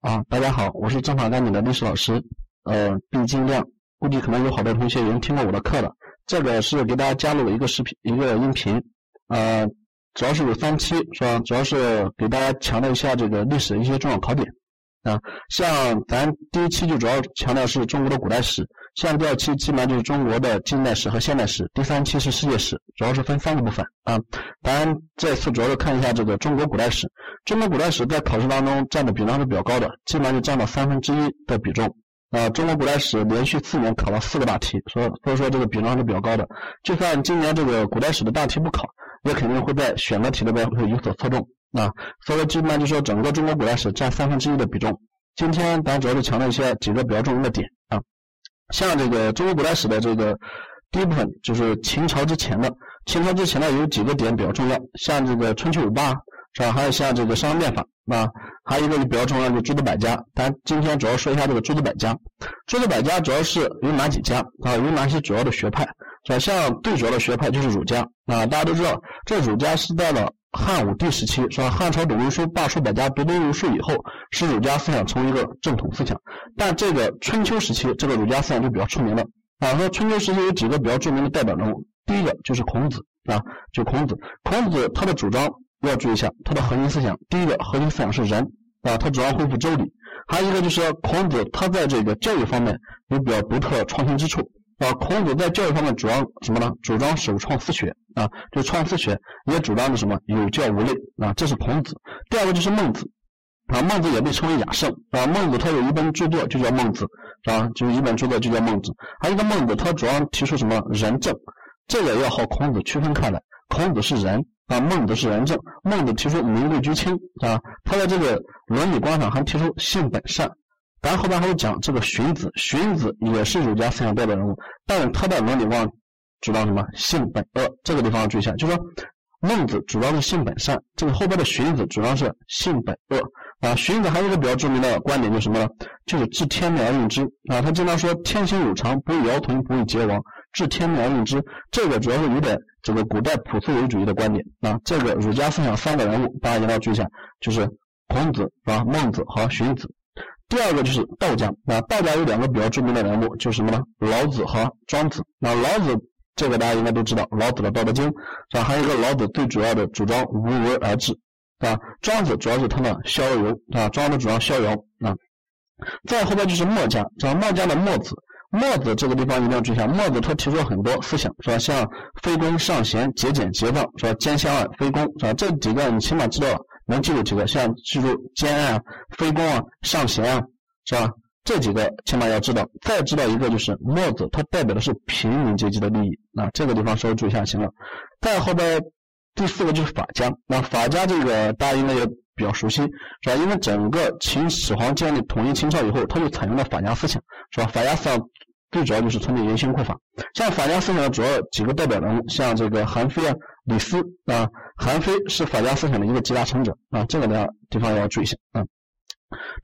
啊，大家好，我是政法干警的历史老师，呃，毕金亮，估计可能有好多同学已经听过我的课了。这个是给大家加入了一个视频，一个音频，呃，主要是有三期，是吧？主要是给大家强调一下这个历史的一些重要考点啊。像咱第一期就主要强调是中国的古代史，像第二期基本上就是中国的近代史和现代史，第三期是世界史，主要是分三个部分啊。咱这次主要是看一下这个中国古代史。中国古代史在考试当中占的比重是比较高的，基本上就占了三分之一的比重。啊，中国古代史连续四年考了四个大题，所所以说这个比重还是比较高的。就算今年这个古代史的大题不考，也肯定会在选择题里边会有所侧重。啊，所以基本上就说整个中国古代史占三分之一的比重。今天咱主要是强调一些几个比较重要的点啊，像这个中国古代史的这个第一部分就是秦朝之前的，秦朝之前呢有几个点比较重要，像这个春秋五霸。是吧？还有像这个商鞅变法，啊，还有一个就比较重要，就诸子百家。咱今天主要说一下这个诸子百家。诸子百家主要是有哪几家啊？有哪些主要的学派？是吧？像最主要的学派就是儒家啊。大家都知道，这儒家是在了汉武帝时期，是吧？汉朝董仲舒罢黜百家，独尊儒术以后，使儒家思想成为一个正统思想。但这个春秋时期，这个儒家思想就比较出名了啊。说春秋时期有几个比较著名的代表人物，第一个就是孔子啊，就孔子。孔子他的主张。要注意一下，他的核心思想，第一个核心思想是仁，啊，他主要恢复周礼；还有一个就是孔子，他在这个教育方面有比较独特创新之处，啊，孔子在教育方面主张什么呢？主张首创私学，啊，就创私学，也主张的什么有教无类，啊，这是孔子。第二个就是孟子，啊，孟子也被称为雅圣，啊，孟子他有一本著作就叫孟子，啊，就一本著作就叫孟子。还有一个孟子，他主要提出什么仁政，这个要和孔子区分开来，孔子是仁。啊，孟子是仁政，孟子提出民贵居轻，啊，他在这个伦理观上还提出性本善。咱后边还会讲这个荀子，荀子也是儒家思想代表人物，但是他的伦理观主张什么性本恶，这个地方要注意一下，就说孟子主张是性本善，这个后边的荀子主张是性本恶。啊，荀子还有一个比较著名的观点就是什么呢？就是治天命而用之。啊，他经常说天行有常，不以尧同，不以桀亡。治天命而用之，这个主要是有点这个古代朴素唯主义的观点啊。这个儒家思想三个人物，大家一定要注意一下，就是孔子啊、孟子和荀子。第二个就是道家啊，道家有两个比较著名的人物，就是什么呢？老子和庄子。那老子这个大家应该都知道，老子的《道德经》是吧？还有一个老子最主要的主张无为而治啊。庄子主要是他的逍遥游啊，庄子主张逍遥啊。再后边就是墨家，吧？墨家的墨子。墨子这个地方一定要注意一下，墨子他提出了很多思想，是吧？像非攻尚贤、节俭节放，是吧？兼相爱、非攻，是吧？这几个你起码知道了，能记住几个，像记住兼爱啊、非攻啊、尚贤啊，是吧？这几个起码要知道。再知道一个就是墨子，他代表的是平民阶级的利益，那这个地方稍微注意一下行了。再后边第四个就是法家，那法家这个大家应该也比较熟悉，是吧？因为整个秦始皇建立统一秦朝以后，他就采用了法家思想，是吧？法家思想。最主要就是从严刑酷法，像法家思想的主要几个代表人物，像这个韩非啊、李斯啊。韩非是法家思想的一个集大成者啊，这个呢地方要注意一下啊。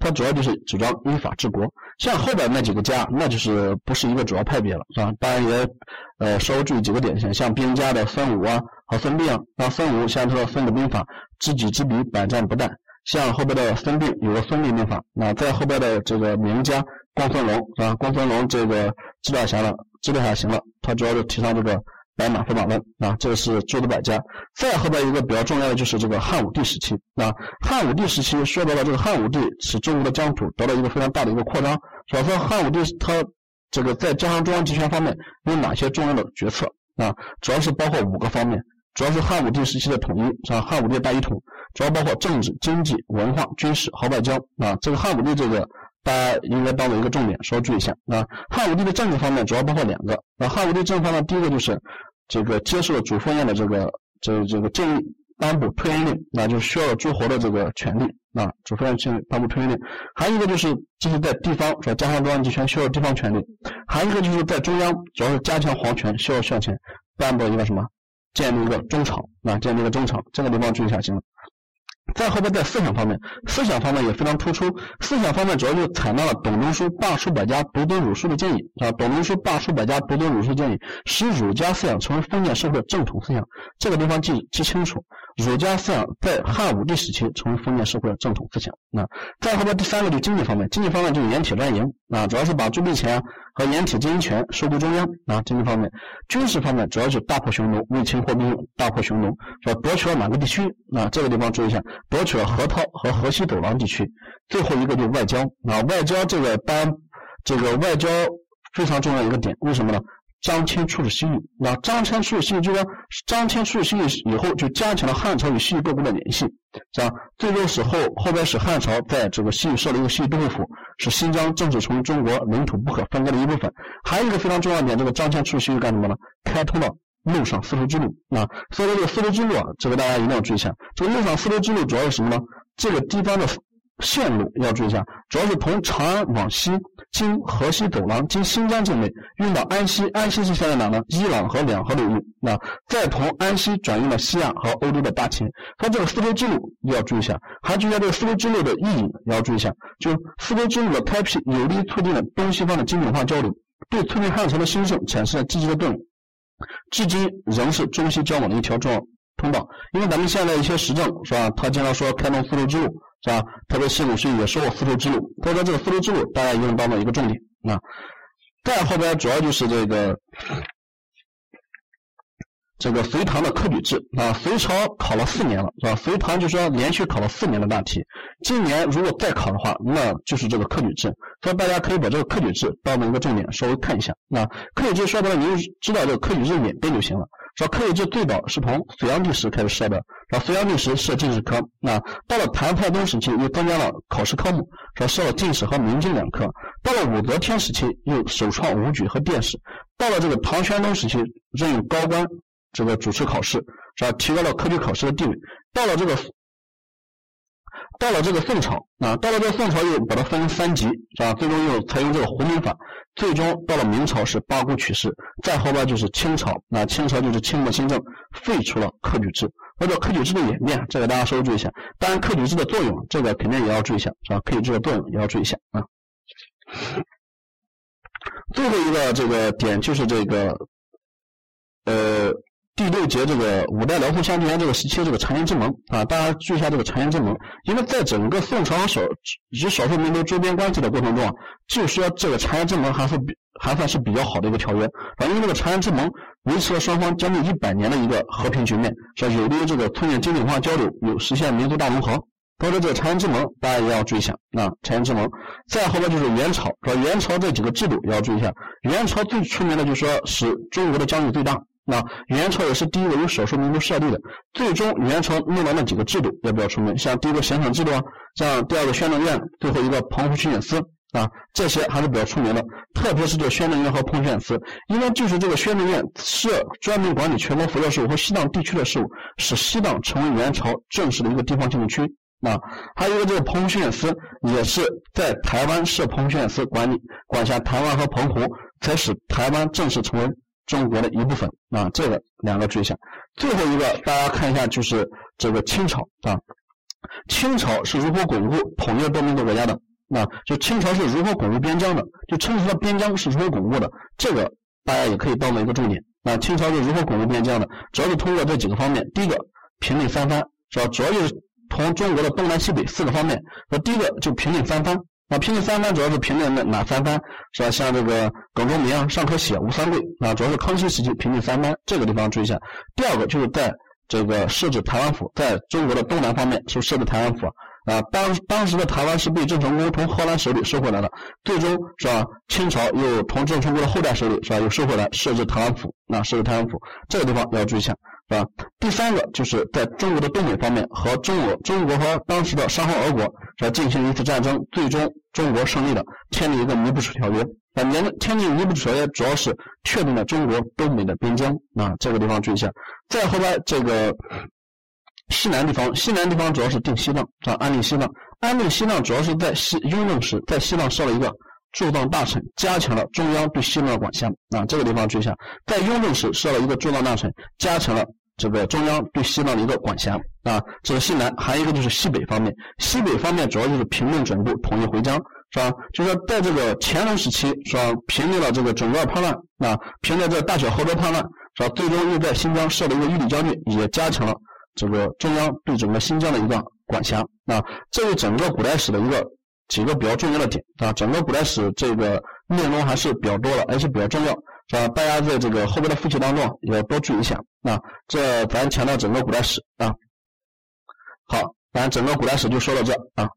他主要就是主张依法治国，像后边那几个家，那就是不是一个主要派别了，是吧？当然也呃稍微注意几个点，像像兵家的孙武啊和孙膑啊。那孙武像这个《孙子兵法》，知己知彼，百战不殆。像后边的孙膑有个《孙膑兵法》，那在后边的这个名家。光孙龙是吧？公孙龙这个知道行了，知道下行了。他主要是提倡这个白马非马论啊，这个是诸子百家。再后边一个比较重要的就是这个汉武帝时期啊。汉武帝时期说白了这个汉武帝使中国的疆土得到一个非常大的一个扩张。所以说汉武帝他这个在加强中央集权方面有哪些重要的决策啊？主要是包括五个方面，主要是汉武帝时期的统一是吧？汉武帝大一统，主要包括政治、经济、文化、军事和外交啊。这个汉武帝这个。大家应该当做一个重点，稍微注意一下啊。汉武帝的政治方面主要包括两个啊。汉武帝政治方面，第一个就是这个接受了主父偃的这个这这个建议颁布推恩令，那就是需要诸侯的这个权利啊。主父偃建议颁布推恩令，还有一个就是就是在地方是吧？加强中央集权需要地方权利，还有一个就是在中央主要是加强皇权需要向前颁布一个什么？建立一个中朝啊，建立一个中朝，这个地方注意一下行了。再后边在思想方面，思想方面也非常突出。思想方面主要就采纳了董仲舒罢黜百家，独尊儒术的建议，啊，董仲舒罢黜百家，独尊儒术建议，使儒家思想成为封建社会的正统思想。这个地方记记清楚，儒家思想在汉武帝时期成为封建社会的正统思想。那再后面第三个就经济方面，经济方面就是盐铁专营，啊，主要是把铸币钱和盐铁经营权收归中央。啊，经济方面，军事方面主要是大破匈奴，卫青破兵，大破匈奴，说夺取了哪个地区？啊，这个地方注意一下，夺取了河套和河西走廊地区。最后一个就是外交，啊，外交这个当这个外交非常重要一个点，为什么呢？张骞出使西域，那张骞出使西域，就说张骞出使西域以后，就加强了汉朝与西域各国的联系，是吧？最终使后后边使汉朝在这个西域设了一个西域都护府，使新疆正式成为中国领土不可分割的一部分。还有一个非常重要的点，这个张骞出使西域干什么呢？开通了陆上丝绸之路，啊，所以说这个丝绸之路啊，这个大家一定要注意一下。这个陆上丝绸之路主要是什么呢？这个地方的。线路要注意一下，主要是从长安往西，经河西走廊，经新疆境内运到安西。安西是现在哪呢？伊朗和两河流域。那再从安西转运到西亚和欧洲的大秦。它这个丝绸之路要注意一下，还注意一下这个丝绸之路的意义要注意一下。就丝绸之路的开辟，有利于促进了东西方的精准化交流，对促进汉朝的兴盛产生了积极的作用。至今仍是中西交往的一条重要通道。因为咱们现在一些时政是吧？他经常说开通丝绸之路。是吧？特别西鲁是也说过丝绸之路，所以说这个丝绸之路大家一定要当做一个重点啊。再后边主要就是这个这个隋唐的科举制啊，隋朝考了四年了，是吧？隋唐就说连续考了四年的大题，今年如果再考的话，那就是这个科举制，所以大家可以把这个科举制当做一个重点稍微看一下。那科举制说白了，您知道这个科举制演变就行了。说科举制最早是从隋炀帝时开始设的，说隋炀帝时设进士科，那到了唐太宗时期又增加了考试科目，说设了进士和明经两科，到了武则天时期又首创武举和殿试，到了这个唐玄宗时期任用高官这个主持考试，是吧？提高了科举考试的地位，到了这个。到了这个宋朝啊，到了这个宋朝又把它分成三级，是吧？最终又采用这个胡民法，最终到了明朝是八股取士，再后边就是清朝，那清朝就是清末新政废除了科举制，或者科举制的演变，这个大家稍微注意一下。当然，科举制的作用，这个肯定也要注意一下，是吧？科举制的作用也要注意一下啊。最后一个这个点就是这个，呃。第六节这个五代辽宋相对元这个时期这个谗言之盟啊，大家注意一下这个谗言之盟，因为在整个宋朝少与少数民族周边关系的过程中啊，就说这个谗言之盟还是比还算是比较好的一个条约啊，因为这个谗言之盟维持了双方将近一百年的一个和平局面，是有利于这个促进经济文化交流，有实现民族大融合。所以说这个谗言之盟大家也要注意一下啊，谗言之盟。再后边就是元朝，说元朝这几个制度也要注意一下，元朝最出名的就是说使中国的疆域最大。那元朝也是第一个由少数民族设立的，最终元朝弄的那几个制度也比较出名，像第一个贤惩制度啊，像第二个宣政院，最后一个澎湖巡检司啊，这些还是比较出名的。特别是这宣政院和澎湖巡检司，因为就是这个宣政院设专门管理全国佛教事务和西藏地区的事务，使西藏成为元朝正式的一个地方行政区。啊，还有一个这个澎湖巡检司，也是在台湾设澎湖巡检司管理，管辖台湾和澎湖，才使台湾正式成为。中国的一部分啊，这个两个注意一下。最后一个，大家看一下，就是这个清朝啊，清朝是如何巩固统一多民族国家的？啊，就清朝是如何巩固边疆的？就清朝的边疆是如何巩固的？这个大家也可以当做一个重点啊。清朝是如何巩固边疆的？主要是通过这几个方面。第一个，平定三藩，是吧？主要就是从中国的东南西北四个方面。那第一个就平定三藩。啊，平定三藩主要是平定的哪三藩？是吧？像这个耿仲明啊、尚可喜、吴三桂啊，主要是康熙时期平定三藩，这个地方注意一下。第二个就是在这个设置台湾府，在中国的东南方面是设置台湾府啊。当当时的台湾是被郑成功从荷兰手里收回来的，最终是吧？清朝又从郑成功的后代手里是吧？又收回来设置台湾府，那设置台湾府这个地方要注意一下。啊？第三个就是在中国的东北方面和中俄、中国和当时的沙皇俄国在进行一次战争，最终中国胜利了，签订一个尼布楚条约。啊，年签订尼布楚条约主要是确定了中国东北的边疆。啊，这个地方注意一下。再后边这个西南地方，西南地方主要是定西藏，啊？安定西藏，安定西藏主要是在西雍正时在西藏设了一个驻藏大臣，加强了中央对西藏的管辖。啊，这个地方注意一下，在雍正时设了一个驻藏大臣，加强了。这个中央对西藏的一个管辖啊，这是西南，还有一个就是西北方面。西北方面主要就是平定准部，统一回疆，是吧？就是说，在这个乾隆时期，是吧？平定了这个整个叛乱啊，平定这大小河州叛乱，是吧？最终又在新疆设了一个御里将军，也加强了这个中央对整个新疆的一个管辖啊，这是整个古代史的一个几个比较重要的点啊。整个古代史这个内容还是比较多的，而且比较重要，是吧？大家在这个后面的复习当中也要多注意一下啊。这咱强调整个古代史啊。好，咱整个古代史就说到这啊。